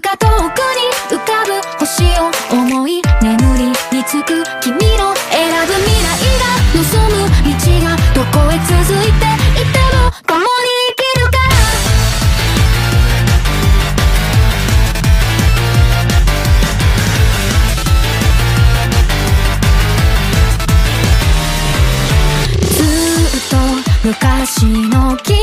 か遠くに浮かぶ星を思い眠りにつく君の選ぶ未来が望む道がどこへ続いていても共に生きるから。ずっと昔の君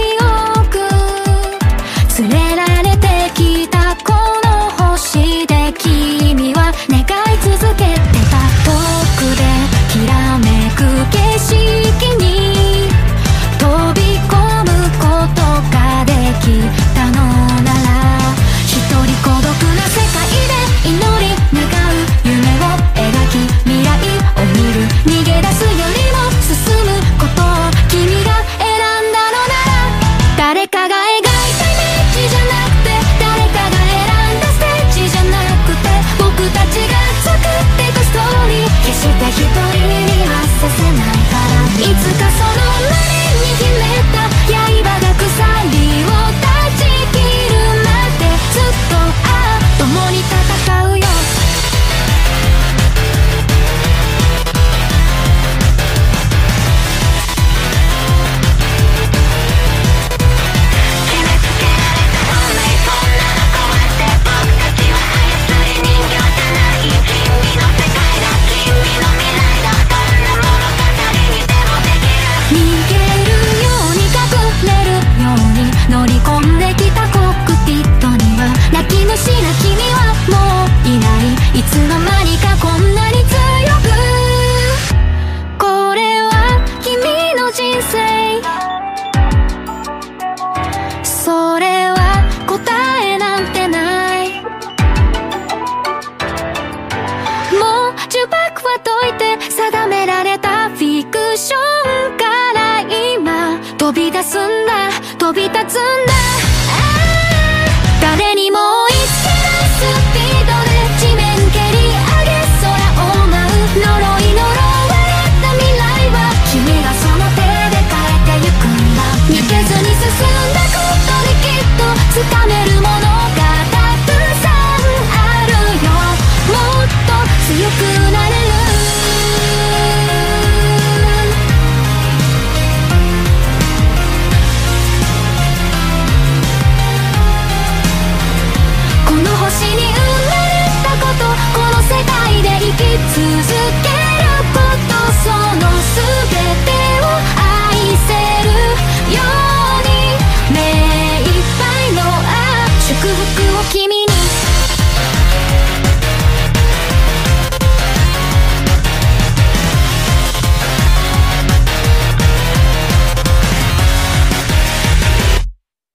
にはさせないから。いつかその胸 say それは答えなんてない。もう呪縛は解いて定められたフィクションから今飛び出すんだ。飛び立つんだ。